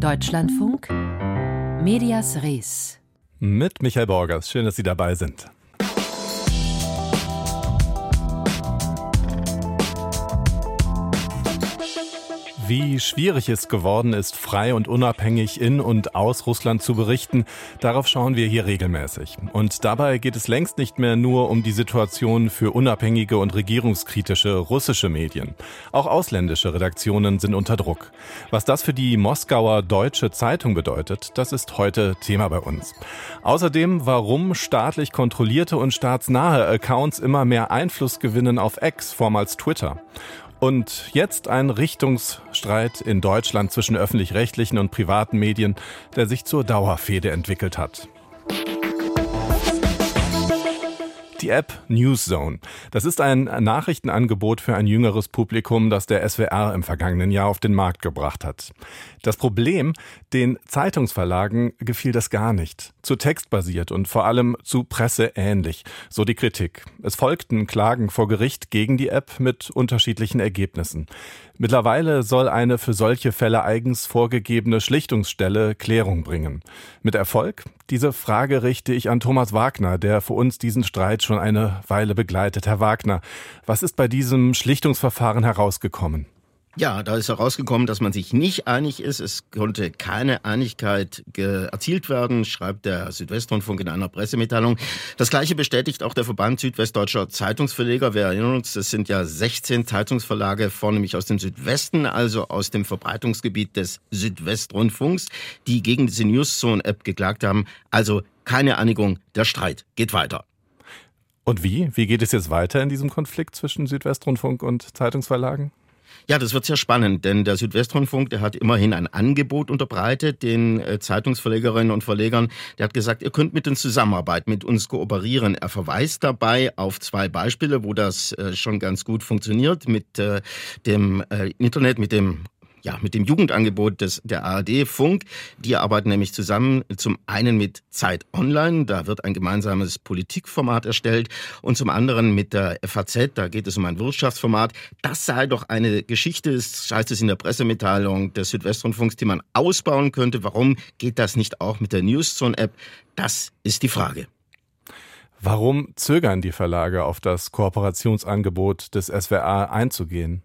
Deutschlandfunk Medias Res. Mit Michael Borgers. Schön, dass Sie dabei sind. Wie schwierig es geworden ist, frei und unabhängig in und aus Russland zu berichten, darauf schauen wir hier regelmäßig. Und dabei geht es längst nicht mehr nur um die Situation für unabhängige und regierungskritische russische Medien. Auch ausländische Redaktionen sind unter Druck. Was das für die Moskauer Deutsche Zeitung bedeutet, das ist heute Thema bei uns. Außerdem, warum staatlich kontrollierte und staatsnahe Accounts immer mehr Einfluss gewinnen auf X, vormals Twitter. Und jetzt ein Richtungsstreit in Deutschland zwischen öffentlich-rechtlichen und privaten Medien, der sich zur Dauerfehde entwickelt hat. Die App Newszone. Das ist ein Nachrichtenangebot für ein jüngeres Publikum, das der SWR im vergangenen Jahr auf den Markt gebracht hat. Das Problem, den Zeitungsverlagen gefiel das gar nicht. Zu textbasiert und vor allem zu presseähnlich, so die Kritik. Es folgten Klagen vor Gericht gegen die App mit unterschiedlichen Ergebnissen. Mittlerweile soll eine für solche Fälle eigens vorgegebene Schlichtungsstelle Klärung bringen. Mit Erfolg? Diese Frage richte ich an Thomas Wagner, der für uns diesen Streit schon eine Weile begleitet. Herr Wagner, was ist bei diesem Schlichtungsverfahren herausgekommen? Ja, da ist herausgekommen, dass man sich nicht einig ist. Es konnte keine Einigkeit erzielt werden, schreibt der Südwestrundfunk in einer Pressemitteilung. Das gleiche bestätigt auch der Verband Südwestdeutscher Zeitungsverleger. Wir erinnern uns, das sind ja 16 Zeitungsverlage, vornehmlich aus dem Südwesten, also aus dem Verbreitungsgebiet des Südwestrundfunks, die gegen diese Newszone-App geklagt haben. Also keine Einigung, der Streit geht weiter. Und wie? Wie geht es jetzt weiter in diesem Konflikt zwischen Südwestrundfunk und Zeitungsverlagen? Ja, das wird sehr spannend, denn der Südwestrundfunk, der hat immerhin ein Angebot unterbreitet den äh, Zeitungsverlegerinnen und Verlegern. Der hat gesagt, ihr könnt mit uns zusammenarbeiten, mit uns kooperieren. Er verweist dabei auf zwei Beispiele, wo das äh, schon ganz gut funktioniert mit äh, dem Internet, mit dem ja, mit dem Jugendangebot des, der ARD Funk. Die arbeiten nämlich zusammen zum einen mit Zeit Online, da wird ein gemeinsames Politikformat erstellt und zum anderen mit der FAZ, da geht es um ein Wirtschaftsformat. Das sei doch eine Geschichte, das heißt es in der Pressemitteilung des Südwestrundfunks, die man ausbauen könnte. Warum geht das nicht auch mit der Newszone-App? Das ist die Frage. Warum zögern die Verlage auf das Kooperationsangebot des SWR einzugehen?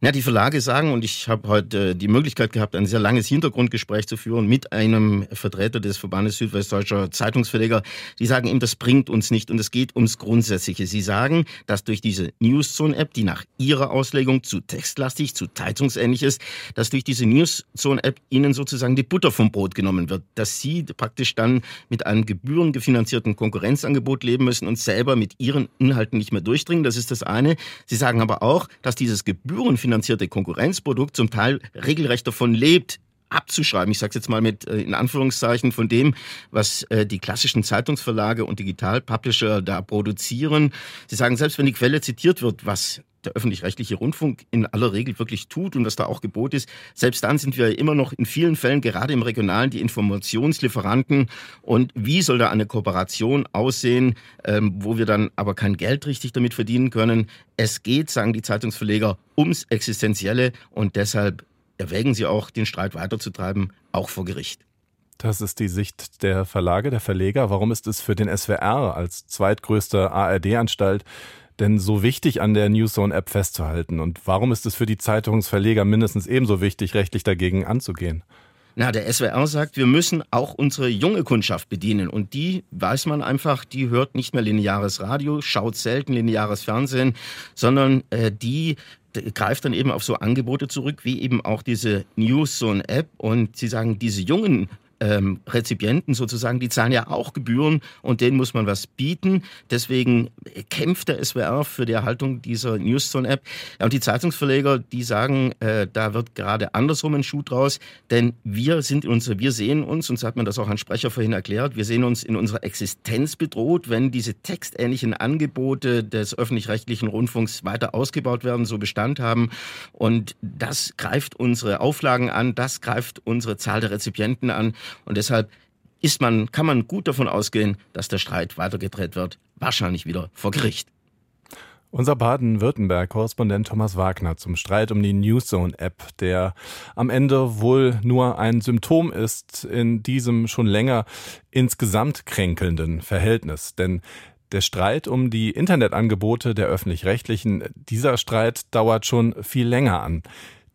Na, die Verlage sagen, und ich habe heute die Möglichkeit gehabt, ein sehr langes Hintergrundgespräch zu führen mit einem Vertreter des Verbandes Südwestdeutscher Zeitungsverleger. Die sagen ihm, das bringt uns nicht und es geht ums Grundsätzliche. Sie sagen, dass durch diese Newszone-App, die nach ihrer Auslegung zu textlastig, zu zeitungsähnlich ist, dass durch diese Newszone-App ihnen sozusagen die Butter vom Brot genommen wird, dass sie praktisch dann mit einem gebührengefinanzierten Konkurrenzangebot leben müssen und selber mit ihren Inhalten nicht mehr durchdringen. Das ist das eine. Sie sagen aber auch, dass dieses Gebühren gebührenfinanzierte Konkurrenzprodukt zum Teil regelrecht davon lebt, abzuschreiben. Ich sage es jetzt mal mit äh, in Anführungszeichen von dem, was äh, die klassischen Zeitungsverlage und Digitalpublisher da produzieren. Sie sagen, selbst wenn die Quelle zitiert wird, was der öffentlich-rechtliche Rundfunk in aller Regel wirklich tut und was da auch Gebot ist, selbst dann sind wir immer noch in vielen Fällen, gerade im Regionalen, die Informationslieferanten. Und wie soll da eine Kooperation aussehen, ähm, wo wir dann aber kein Geld richtig damit verdienen können? Es geht, sagen die Zeitungsverleger, ums Existenzielle und deshalb erwägen sie auch, den Streit weiterzutreiben, auch vor Gericht. Das ist die Sicht der Verlage, der Verleger. Warum ist es für den SWR als zweitgrößte ARD-Anstalt denn so wichtig an der Newszone-App festzuhalten? Und warum ist es für die Zeitungsverleger mindestens ebenso wichtig, rechtlich dagegen anzugehen? Na, der SWR sagt, wir müssen auch unsere junge Kundschaft bedienen. Und die weiß man einfach, die hört nicht mehr lineares Radio, schaut selten lineares Fernsehen, sondern äh, die greift dann eben auf so Angebote zurück, wie eben auch diese Newszone-App. Und sie sagen, diese jungen ähm, Rezipienten sozusagen, die zahlen ja auch Gebühren und denen muss man was bieten. Deswegen kämpft der SWR für die Erhaltung dieser Newszone-App. Ja, und die Zeitungsverleger, die sagen, äh, da wird gerade andersrum ein Schuh draus, denn wir sind in unserer, wir sehen uns, und so hat man das auch ein Sprecher vorhin erklärt, wir sehen uns in unserer Existenz bedroht, wenn diese textähnlichen Angebote des öffentlich-rechtlichen Rundfunks weiter ausgebaut werden, so Bestand haben. Und das greift unsere Auflagen an, das greift unsere Zahl der Rezipienten an. Und deshalb ist man, kann man gut davon ausgehen, dass der Streit weitergedreht wird, wahrscheinlich wieder vor Gericht. Unser Baden-Württemberg-Korrespondent Thomas Wagner zum Streit um die Newszone-App, der am Ende wohl nur ein Symptom ist in diesem schon länger insgesamt kränkelnden Verhältnis. Denn der Streit um die Internetangebote der öffentlich-rechtlichen, dieser Streit dauert schon viel länger an.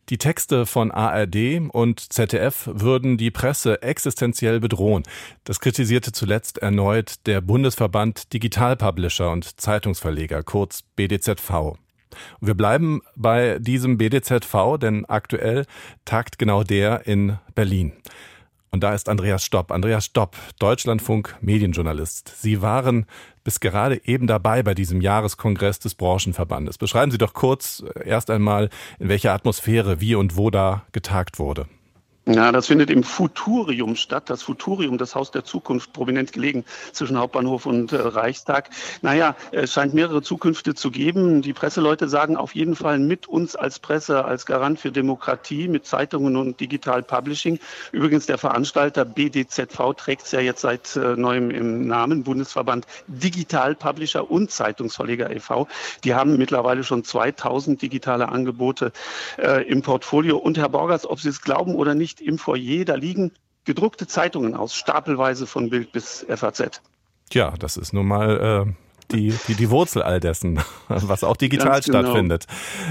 Die Texte von ARD und ZDF würden die Presse existenziell bedrohen. Das kritisierte zuletzt erneut der Bundesverband Digital Publisher und Zeitungsverleger, kurz BDZV. wir bleiben bei diesem BDZV, denn aktuell tagt genau der in Berlin. Und da ist Andreas Stopp. Andreas Stopp, Deutschlandfunk Medienjournalist. Sie waren bis gerade eben dabei bei diesem Jahreskongress des Branchenverbandes. Beschreiben Sie doch kurz äh, erst einmal, in welcher Atmosphäre, wie und wo da getagt wurde. Ja, das findet im Futurium statt. Das Futurium, das Haus der Zukunft, prominent gelegen zwischen Hauptbahnhof und äh, Reichstag. Naja, es scheint mehrere Zukünfte zu geben. Die Presseleute sagen auf jeden Fall mit uns als Presse, als Garant für Demokratie, mit Zeitungen und Digital Publishing. Übrigens, der Veranstalter BDZV trägt es ja jetzt seit äh, neuem im Namen, Bundesverband Digital Publisher und Zeitungsverleger e.V. Die haben mittlerweile schon 2000 digitale Angebote äh, im Portfolio. Und Herr Borgers, ob Sie es glauben oder nicht, im Foyer, da liegen gedruckte Zeitungen aus, stapelweise von Bild bis FAZ. Tja, das ist nun mal äh, die, die, die Wurzel all dessen, was auch digital genau. stattfindet.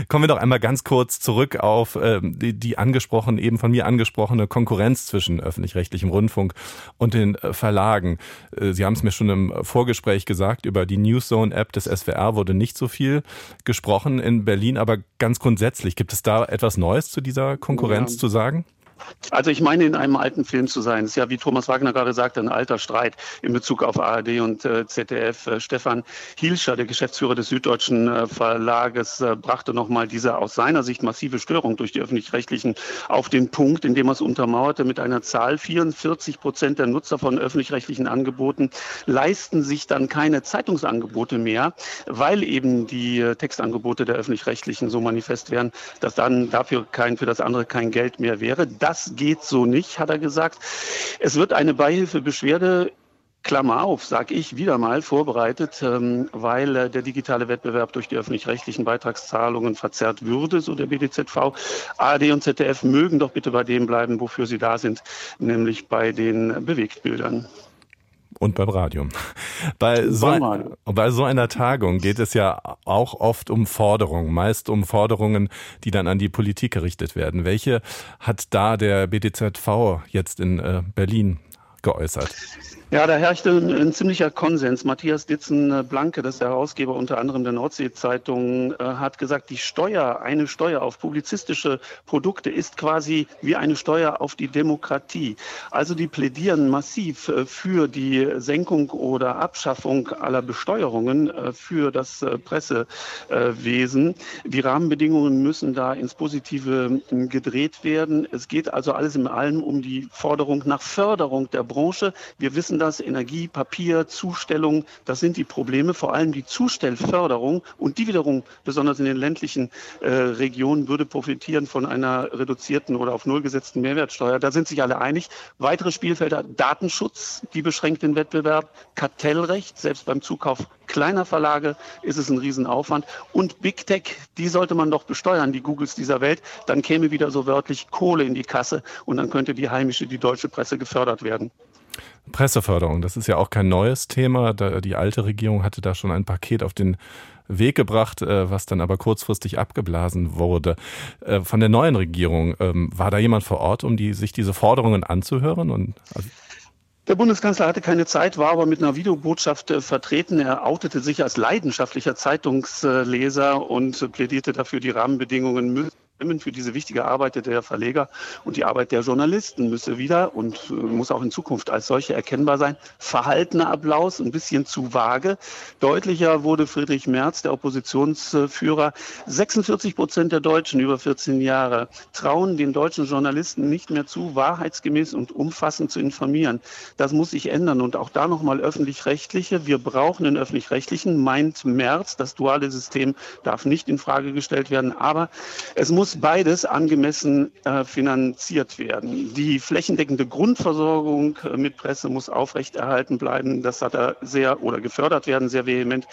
Kommen wir doch einmal ganz kurz zurück auf äh, die, die angesprochen, eben von mir angesprochene Konkurrenz zwischen öffentlich-rechtlichem Rundfunk und den äh, Verlagen. Äh, Sie haben es mir schon im Vorgespräch gesagt, über die Newszone-App des SWR wurde nicht so viel gesprochen in Berlin, aber ganz grundsätzlich, gibt es da etwas Neues zu dieser Konkurrenz ja. zu sagen? Also ich meine, in einem alten Film zu sein. Das ist ja, wie Thomas Wagner gerade sagte, ein alter Streit in Bezug auf ARD und äh, ZDF. Äh, Stefan Hielscher, der Geschäftsführer des Süddeutschen äh, Verlages, äh, brachte nochmal diese aus seiner Sicht massive Störung durch die Öffentlich-Rechtlichen auf den Punkt, indem er es untermauerte mit einer Zahl. 44 Prozent der Nutzer von öffentlich-rechtlichen Angeboten leisten sich dann keine Zeitungsangebote mehr, weil eben die äh, Textangebote der Öffentlich-Rechtlichen so manifest wären, dass dann dafür kein, für das andere kein Geld mehr wäre. Das geht so nicht, hat er gesagt. Es wird eine Beihilfebeschwerde Klammer auf, sage ich wieder mal, vorbereitet, ähm, weil äh, der digitale Wettbewerb durch die öffentlich-rechtlichen Beitragszahlungen verzerrt würde, so der BDZV. ARD und ZDF mögen doch bitte bei dem bleiben, wofür sie da sind, nämlich bei den Bewegtbildern und beim Radio. Bei so, ein, bei so einer Tagung geht es ja auch oft um Forderungen, meist um Forderungen, die dann an die Politik gerichtet werden. Welche hat da der BDZV jetzt in äh, Berlin geäußert? Ja, da herrschte ein, ein ziemlicher Konsens. Matthias Ditzen-Blanke, das ist der Herausgeber unter anderem der Nordsee-Zeitung, äh, hat gesagt, die Steuer, eine Steuer auf publizistische Produkte ist quasi wie eine Steuer auf die Demokratie. Also die plädieren massiv äh, für die Senkung oder Abschaffung aller Besteuerungen äh, für das äh, Pressewesen. Die Rahmenbedingungen müssen da ins Positive gedreht werden. Es geht also alles in allem um die Forderung nach Förderung der Branche. Wir wissen, das, Energie, Papier, Zustellung, das sind die Probleme, vor allem die Zustellförderung und die wiederum, besonders in den ländlichen äh, Regionen, würde profitieren von einer reduzierten oder auf Null gesetzten Mehrwertsteuer. Da sind sich alle einig. Weitere Spielfelder, Datenschutz, die beschränkt den Wettbewerb, Kartellrecht, selbst beim Zukauf kleiner Verlage ist es ein Riesenaufwand und Big Tech, die sollte man doch besteuern, die Googles dieser Welt, dann käme wieder so wörtlich Kohle in die Kasse und dann könnte die heimische, die deutsche Presse gefördert werden. Presseförderung, das ist ja auch kein neues Thema. Die alte Regierung hatte da schon ein Paket auf den Weg gebracht, äh, was dann aber kurzfristig abgeblasen wurde. Äh, von der neuen Regierung, ähm, war da jemand vor Ort, um die, sich diese Forderungen anzuhören? Und, also der Bundeskanzler hatte keine Zeit, war aber mit einer Videobotschaft äh, vertreten. Er outete sich als leidenschaftlicher Zeitungsleser und plädierte dafür, die Rahmenbedingungen müssen für diese wichtige Arbeit der Verleger und die Arbeit der Journalisten müsse wieder und äh, muss auch in Zukunft als solche erkennbar sein. Verhaltener Applaus, ein bisschen zu vage. Deutlicher wurde Friedrich Merz, der Oppositionsführer. 46 Prozent der Deutschen über 14 Jahre trauen den deutschen Journalisten nicht mehr zu, wahrheitsgemäß und umfassend zu informieren. Das muss sich ändern und auch da nochmal öffentlich-rechtliche. Wir brauchen den öffentlich-rechtlichen, meint Merz. Das duale System darf nicht in Frage gestellt werden, aber es muss muss beides angemessen äh, finanziert werden. Die flächendeckende Grundversorgung äh, mit Presse muss aufrechterhalten bleiben. Das hat er sehr oder gefördert werden, sehr vehement.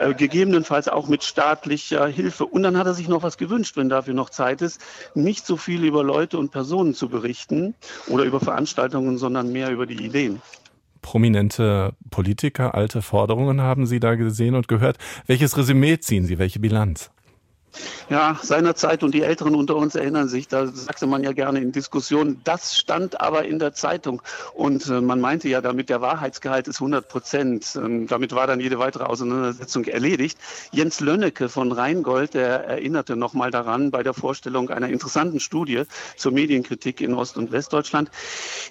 Äh, gegebenenfalls auch mit staatlicher Hilfe. Und dann hat er sich noch was gewünscht, wenn dafür noch Zeit ist, nicht so viel über Leute und Personen zu berichten oder über Veranstaltungen, sondern mehr über die Ideen prominente Politiker alte Forderungen haben Sie da gesehen und gehört. Welches Resümee ziehen Sie? Welche Bilanz? Ja, seinerzeit und die Älteren unter uns erinnern sich, da sagte man ja gerne in Diskussionen, das stand aber in der Zeitung. Und äh, man meinte ja damit, der Wahrheitsgehalt ist 100 Prozent. Ähm, damit war dann jede weitere Auseinandersetzung erledigt. Jens Lönnecke von Rheingold, der erinnerte nochmal daran bei der Vorstellung einer interessanten Studie zur Medienkritik in Ost- und Westdeutschland.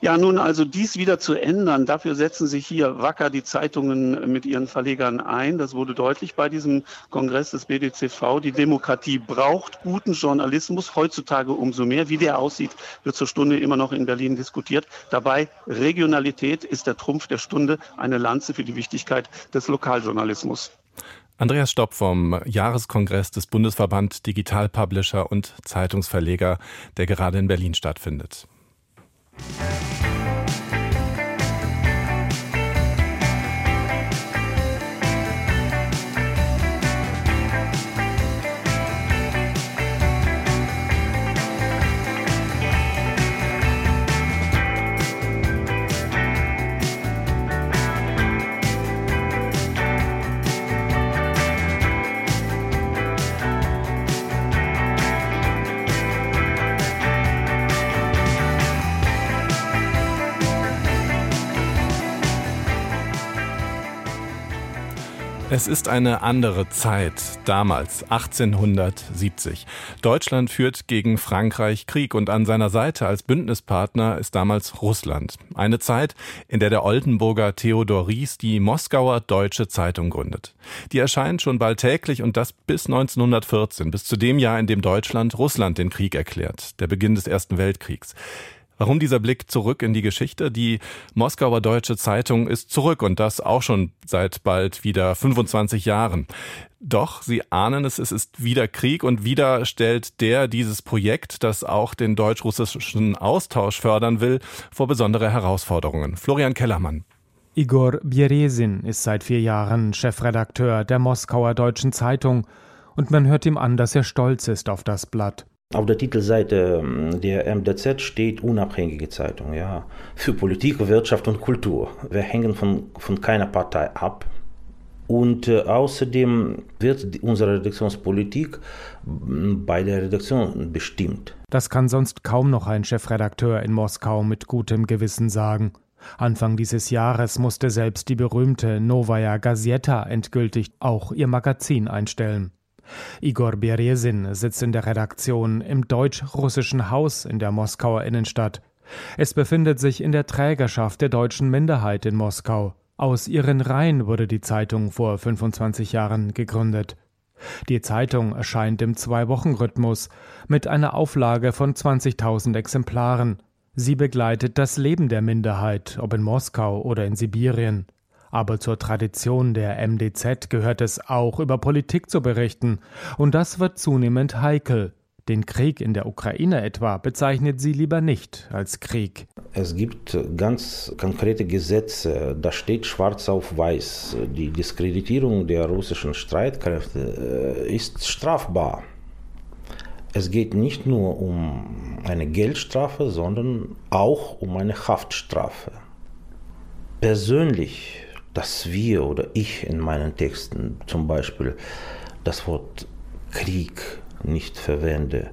Ja, nun also dies wieder zu ändern, dafür setzen sich hier wacker die Zeitungen mit ihren Verlegern ein. Das wurde deutlich bei diesem Kongress des BDCV. Die Demokratie braucht guten Journalismus, heutzutage umso mehr. Wie der aussieht, wird zur Stunde immer noch in Berlin diskutiert. Dabei Regionalität ist der Trumpf der Stunde, eine Lanze für die Wichtigkeit des Lokaljournalismus. Andreas Stopp vom Jahreskongress des Bundesverband Digital Publisher und Zeitungsverleger, der gerade in Berlin stattfindet. Es ist eine andere Zeit, damals 1870. Deutschland führt gegen Frankreich Krieg und an seiner Seite als Bündnispartner ist damals Russland. Eine Zeit, in der der Oldenburger Theodor Ries die Moskauer Deutsche Zeitung gründet. Die erscheint schon bald täglich und das bis 1914, bis zu dem Jahr, in dem Deutschland Russland den Krieg erklärt, der Beginn des Ersten Weltkriegs. Warum dieser Blick zurück in die Geschichte? Die Moskauer Deutsche Zeitung ist zurück und das auch schon seit bald wieder 25 Jahren. Doch, Sie ahnen es, es ist wieder Krieg und wieder stellt der dieses Projekt, das auch den deutsch-russischen Austausch fördern will, vor besondere Herausforderungen. Florian Kellermann. Igor Bieresin ist seit vier Jahren Chefredakteur der Moskauer Deutschen Zeitung und man hört ihm an, dass er stolz ist auf das Blatt. Auf der Titelseite ähm, der MDZ steht unabhängige Zeitung, ja, für Politik, Wirtschaft und Kultur. Wir hängen von, von keiner Partei ab. Und äh, außerdem wird unsere Redaktionspolitik bei der Redaktion bestimmt. Das kann sonst kaum noch ein Chefredakteur in Moskau mit gutem Gewissen sagen. Anfang dieses Jahres musste selbst die berühmte Novaya Gazeta endgültig auch ihr Magazin einstellen. Igor Beresin sitzt in der Redaktion im deutsch-russischen Haus in der Moskauer Innenstadt. Es befindet sich in der Trägerschaft der deutschen Minderheit in Moskau. Aus ihren Reihen wurde die Zeitung vor 25 Jahren gegründet. Die Zeitung erscheint im Zwei-Wochen-Rhythmus mit einer Auflage von 20.000 Exemplaren. Sie begleitet das Leben der Minderheit, ob in Moskau oder in Sibirien. Aber zur Tradition der MDZ gehört es auch, über Politik zu berichten. Und das wird zunehmend heikel. Den Krieg in der Ukraine etwa bezeichnet sie lieber nicht als Krieg. Es gibt ganz konkrete Gesetze, da steht schwarz auf weiß, die Diskreditierung der russischen Streitkräfte äh, ist strafbar. Es geht nicht nur um eine Geldstrafe, sondern auch um eine Haftstrafe. Persönlich dass wir oder ich in meinen Texten zum Beispiel das Wort Krieg nicht verwende.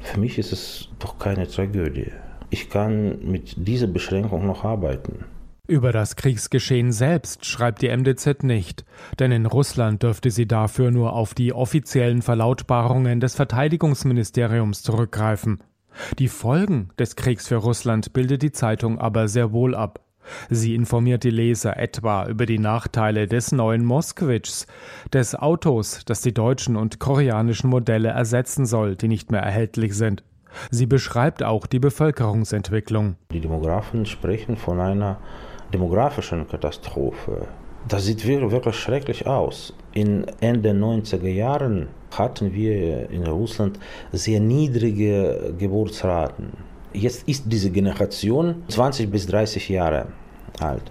Für mich ist es doch keine Tragödie. Ich kann mit dieser Beschränkung noch arbeiten. Über das Kriegsgeschehen selbst schreibt die MDZ nicht, denn in Russland dürfte sie dafür nur auf die offiziellen Verlautbarungen des Verteidigungsministeriums zurückgreifen. Die Folgen des Kriegs für Russland bildet die Zeitung aber sehr wohl ab. Sie informiert die Leser etwa über die Nachteile des neuen Moskwitschs, des Autos, das die deutschen und koreanischen Modelle ersetzen soll, die nicht mehr erhältlich sind. Sie beschreibt auch die Bevölkerungsentwicklung. Die Demografen sprechen von einer demografischen Katastrophe. Das sieht wirklich schrecklich aus. In Ende 90er Jahren hatten wir in Russland sehr niedrige Geburtsraten. Jetzt ist diese Generation 20 bis 30 Jahre alt.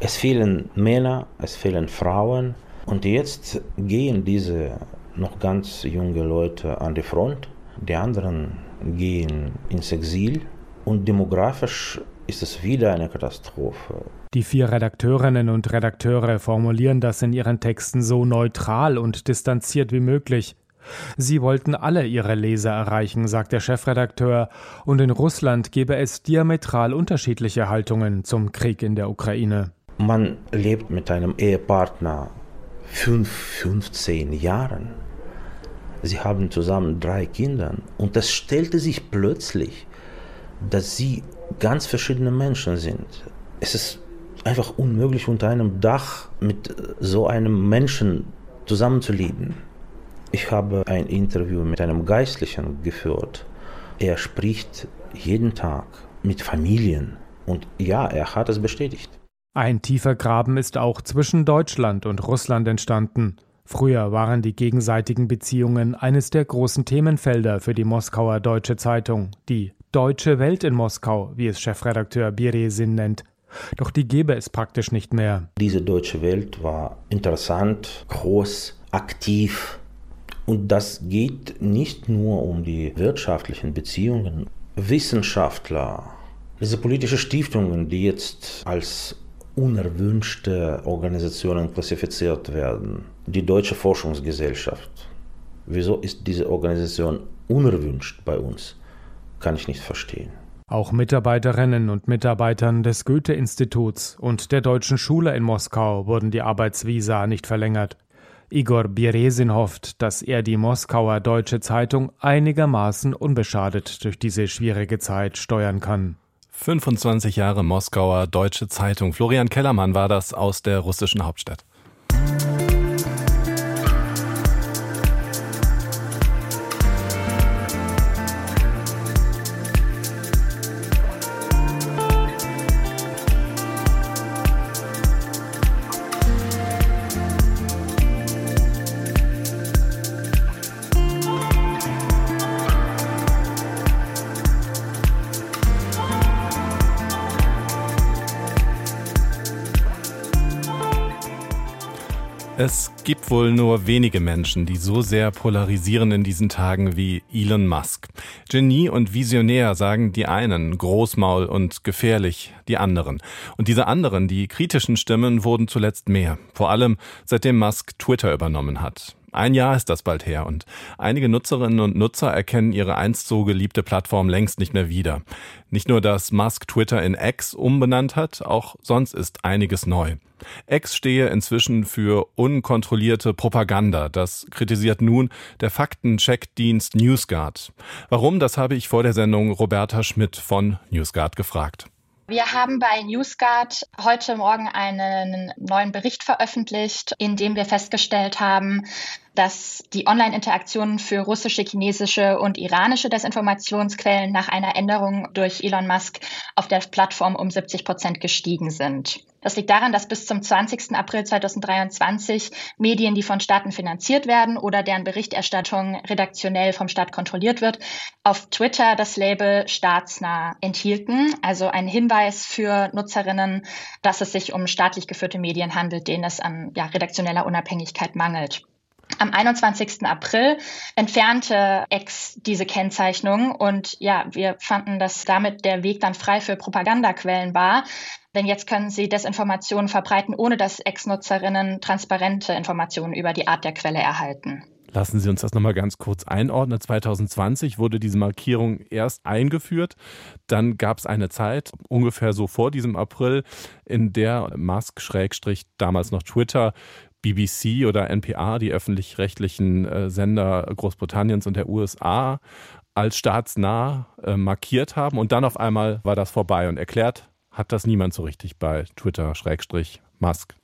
Es fehlen Männer, es fehlen Frauen und jetzt gehen diese noch ganz junge Leute an die Front, die anderen gehen ins Exil und demografisch ist es wieder eine Katastrophe. Die vier Redakteurinnen und Redakteure formulieren das in ihren Texten so neutral und distanziert wie möglich. Sie wollten alle ihre Leser erreichen, sagt der Chefredakteur, und in Russland gebe es diametral unterschiedliche Haltungen zum Krieg in der Ukraine. Man lebt mit einem Ehepartner fünf, 15 Jahren. Sie haben zusammen drei Kinder und es stellte sich plötzlich, dass sie ganz verschiedene Menschen sind. Es ist einfach unmöglich, unter einem Dach mit so einem Menschen zusammenzuleben. Ich habe ein Interview mit einem Geistlichen geführt. Er spricht jeden Tag mit Familien und ja, er hat es bestätigt. Ein tiefer Graben ist auch zwischen Deutschland und Russland entstanden. Früher waren die gegenseitigen Beziehungen eines der großen Themenfelder für die Moskauer Deutsche Zeitung, die Deutsche Welt in Moskau, wie es Chefredakteur Biresin nennt. Doch die gäbe es praktisch nicht mehr. Diese Deutsche Welt war interessant, groß, aktiv. Und das geht nicht nur um die wirtschaftlichen Beziehungen. Wissenschaftler, diese politischen Stiftungen, die jetzt als unerwünschte Organisationen klassifiziert werden. Die Deutsche Forschungsgesellschaft. Wieso ist diese Organisation unerwünscht bei uns? Kann ich nicht verstehen. Auch Mitarbeiterinnen und Mitarbeitern des Goethe-Instituts und der Deutschen Schule in Moskau wurden die Arbeitsvisa nicht verlängert. Igor Bieresin hofft, dass er die Moskauer Deutsche Zeitung einigermaßen unbeschadet durch diese schwierige Zeit steuern kann. 25 Jahre Moskauer Deutsche Zeitung. Florian Kellermann war das aus der russischen Hauptstadt. Es gibt wohl nur wenige Menschen, die so sehr polarisieren in diesen Tagen wie Elon Musk. Genie und Visionär sagen die einen, Großmaul und gefährlich die anderen. Und diese anderen, die kritischen Stimmen, wurden zuletzt mehr. Vor allem seitdem Musk Twitter übernommen hat. Ein Jahr ist das bald her und einige Nutzerinnen und Nutzer erkennen ihre einst so geliebte Plattform längst nicht mehr wieder. Nicht nur, dass Musk Twitter in X umbenannt hat, auch sonst ist einiges neu. X stehe inzwischen für unkontrollierte Propaganda. Das kritisiert nun der Faktencheckdienst NewsGuard. Warum, das habe ich vor der Sendung Roberta Schmidt von NewsGuard gefragt. Wir haben bei NewsGuard heute Morgen einen neuen Bericht veröffentlicht, in dem wir festgestellt haben, dass die Online-Interaktionen für russische, chinesische und iranische Desinformationsquellen nach einer Änderung durch Elon Musk auf der Plattform um 70 Prozent gestiegen sind. Das liegt daran, dass bis zum 20. April 2023 Medien, die von Staaten finanziert werden oder deren Berichterstattung redaktionell vom Staat kontrolliert wird, auf Twitter das Label staatsnah enthielten. Also ein Hinweis für Nutzerinnen, dass es sich um staatlich geführte Medien handelt, denen es an ja, redaktioneller Unabhängigkeit mangelt. Am 21. April entfernte X diese Kennzeichnung und ja, wir fanden, dass damit der Weg dann frei für Propagandaquellen war. Denn jetzt können sie Desinformationen verbreiten, ohne dass Ex-Nutzerinnen transparente Informationen über die Art der Quelle erhalten. Lassen Sie uns das nochmal ganz kurz einordnen. 2020 wurde diese Markierung erst eingeführt. Dann gab es eine Zeit, ungefähr so vor diesem April, in der Musk, Schrägstrich, damals noch Twitter, BBC oder NPR, die öffentlich-rechtlichen äh, Sender Großbritanniens und der USA, als staatsnah äh, markiert haben. Und dann auf einmal war das vorbei und erklärt hat das niemand so richtig bei Twitter, Schrägstrich, Musk.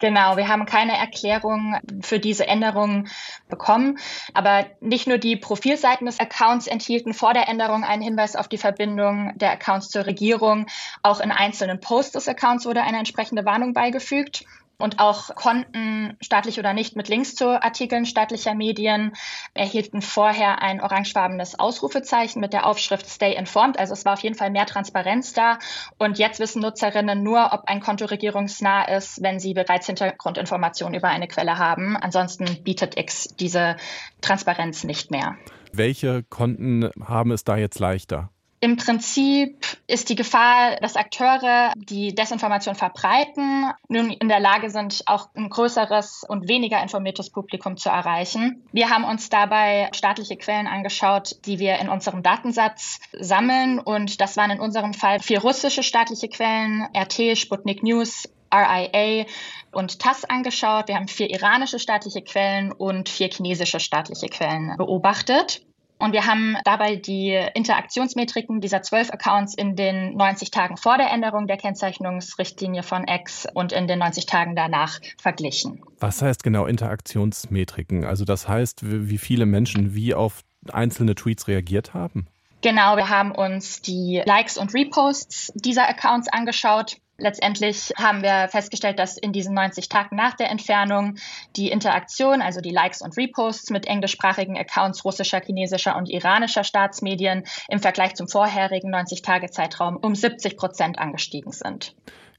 Genau, wir haben keine Erklärung für diese Änderungen bekommen. Aber nicht nur die Profilseiten des Accounts enthielten vor der Änderung einen Hinweis auf die Verbindung der Accounts zur Regierung. Auch in einzelnen Posts des Accounts wurde eine entsprechende Warnung beigefügt. Und auch Konten, staatlich oder nicht, mit Links zu Artikeln staatlicher Medien erhielten vorher ein orangefarbenes Ausrufezeichen mit der Aufschrift Stay Informed. Also es war auf jeden Fall mehr Transparenz da. Und jetzt wissen Nutzerinnen nur, ob ein Konto regierungsnah ist, wenn sie bereits Hintergrundinformationen über eine Quelle haben. Ansonsten bietet X diese Transparenz nicht mehr. Welche Konten haben es da jetzt leichter? Im Prinzip ist die Gefahr, dass Akteure die Desinformation verbreiten, nun in der Lage sind, auch ein größeres und weniger informiertes Publikum zu erreichen. Wir haben uns dabei staatliche Quellen angeschaut, die wir in unserem Datensatz sammeln. Und das waren in unserem Fall vier russische staatliche Quellen, RT, Sputnik News, RIA und TASS angeschaut. Wir haben vier iranische staatliche Quellen und vier chinesische staatliche Quellen beobachtet. Und wir haben dabei die Interaktionsmetriken dieser zwölf Accounts in den 90 Tagen vor der Änderung der Kennzeichnungsrichtlinie von X und in den 90 Tagen danach verglichen. Was heißt genau Interaktionsmetriken? Also das heißt, wie viele Menschen wie auf einzelne Tweets reagiert haben? Genau, wir haben uns die Likes und Reposts dieser Accounts angeschaut Letztendlich haben wir festgestellt, dass in diesen 90 Tagen nach der Entfernung die Interaktion, also die Likes und Reposts mit englischsprachigen Accounts russischer, chinesischer und iranischer Staatsmedien im Vergleich zum vorherigen 90-Tage-Zeitraum um 70 Prozent angestiegen sind.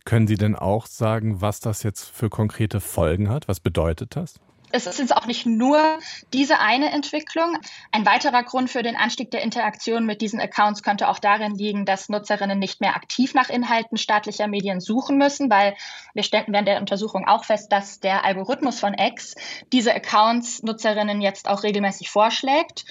Können Sie denn auch sagen, was das jetzt für konkrete Folgen hat? Was bedeutet das? Es ist jetzt auch nicht nur diese eine Entwicklung. Ein weiterer Grund für den Anstieg der Interaktion mit diesen Accounts könnte auch darin liegen, dass Nutzerinnen nicht mehr aktiv nach Inhalten staatlicher Medien suchen müssen, weil wir stellten während der Untersuchung auch fest, dass der Algorithmus von X diese Accounts Nutzerinnen jetzt auch regelmäßig vorschlägt.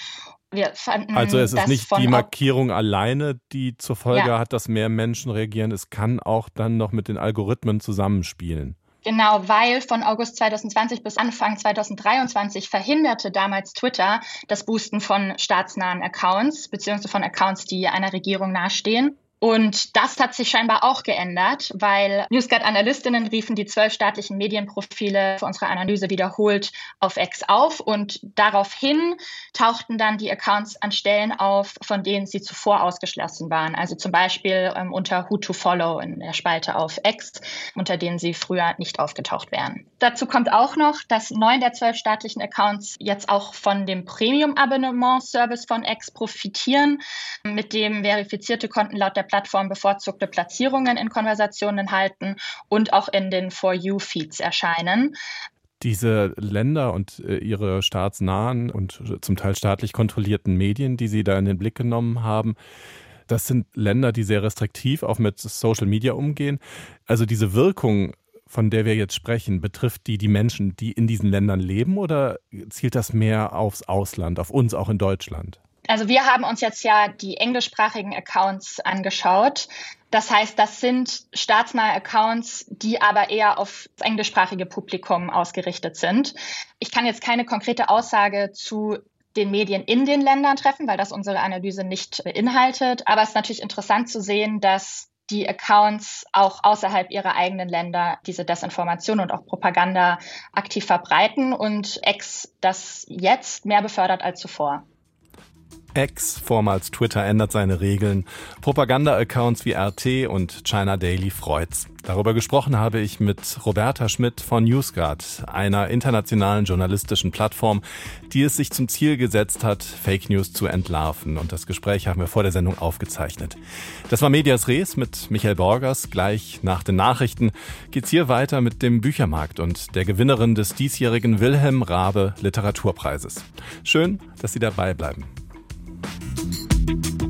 Fanden, also es ist nicht die Markierung alleine, die zur Folge ja. hat, dass mehr Menschen reagieren. Es kann auch dann noch mit den Algorithmen zusammenspielen. Genau, weil von August 2020 bis Anfang 2023 verhinderte damals Twitter das Boosten von staatsnahen Accounts, beziehungsweise von Accounts, die einer Regierung nahestehen. Und das hat sich scheinbar auch geändert, weil NewsGuard-Analystinnen riefen die zwölf staatlichen Medienprofile für unsere Analyse wiederholt auf X auf und daraufhin tauchten dann die Accounts an Stellen auf, von denen sie zuvor ausgeschlossen waren. Also zum Beispiel ähm, unter Who to Follow in der Spalte auf X, unter denen sie früher nicht aufgetaucht wären. Dazu kommt auch noch, dass neun der zwölf staatlichen Accounts jetzt auch von dem Premium-Abonnement-Service von X profitieren, mit dem verifizierte Konten laut der Plattform bevorzugte Platzierungen in Konversationen halten und auch in den For You-Feeds erscheinen. Diese Länder und äh, ihre staatsnahen und zum Teil staatlich kontrollierten Medien, die Sie da in den Blick genommen haben, das sind Länder, die sehr restriktiv auch mit Social Media umgehen. Also diese Wirkung, von der wir jetzt sprechen, betrifft die die Menschen, die in diesen Ländern leben oder zielt das mehr aufs Ausland, auf uns auch in Deutschland? Also wir haben uns jetzt ja die englischsprachigen Accounts angeschaut. Das heißt, das sind staatsnahe Accounts, die aber eher auf das englischsprachige Publikum ausgerichtet sind. Ich kann jetzt keine konkrete Aussage zu den Medien in den Ländern treffen, weil das unsere Analyse nicht beinhaltet. Aber es ist natürlich interessant zu sehen, dass die Accounts auch außerhalb ihrer eigenen Länder diese Desinformation und auch Propaganda aktiv verbreiten und X das jetzt mehr befördert als zuvor. X, vormals Twitter, ändert seine Regeln. Propaganda-Accounts wie RT und China Daily freut's. Darüber gesprochen habe ich mit Roberta Schmidt von NewsGuard, einer internationalen journalistischen Plattform, die es sich zum Ziel gesetzt hat, Fake News zu entlarven. Und das Gespräch haben wir vor der Sendung aufgezeichnet. Das war Medias Res mit Michael Borgers. Gleich nach den Nachrichten geht's hier weiter mit dem Büchermarkt und der Gewinnerin des diesjährigen Wilhelm Rabe Literaturpreises. Schön, dass Sie dabei bleiben. you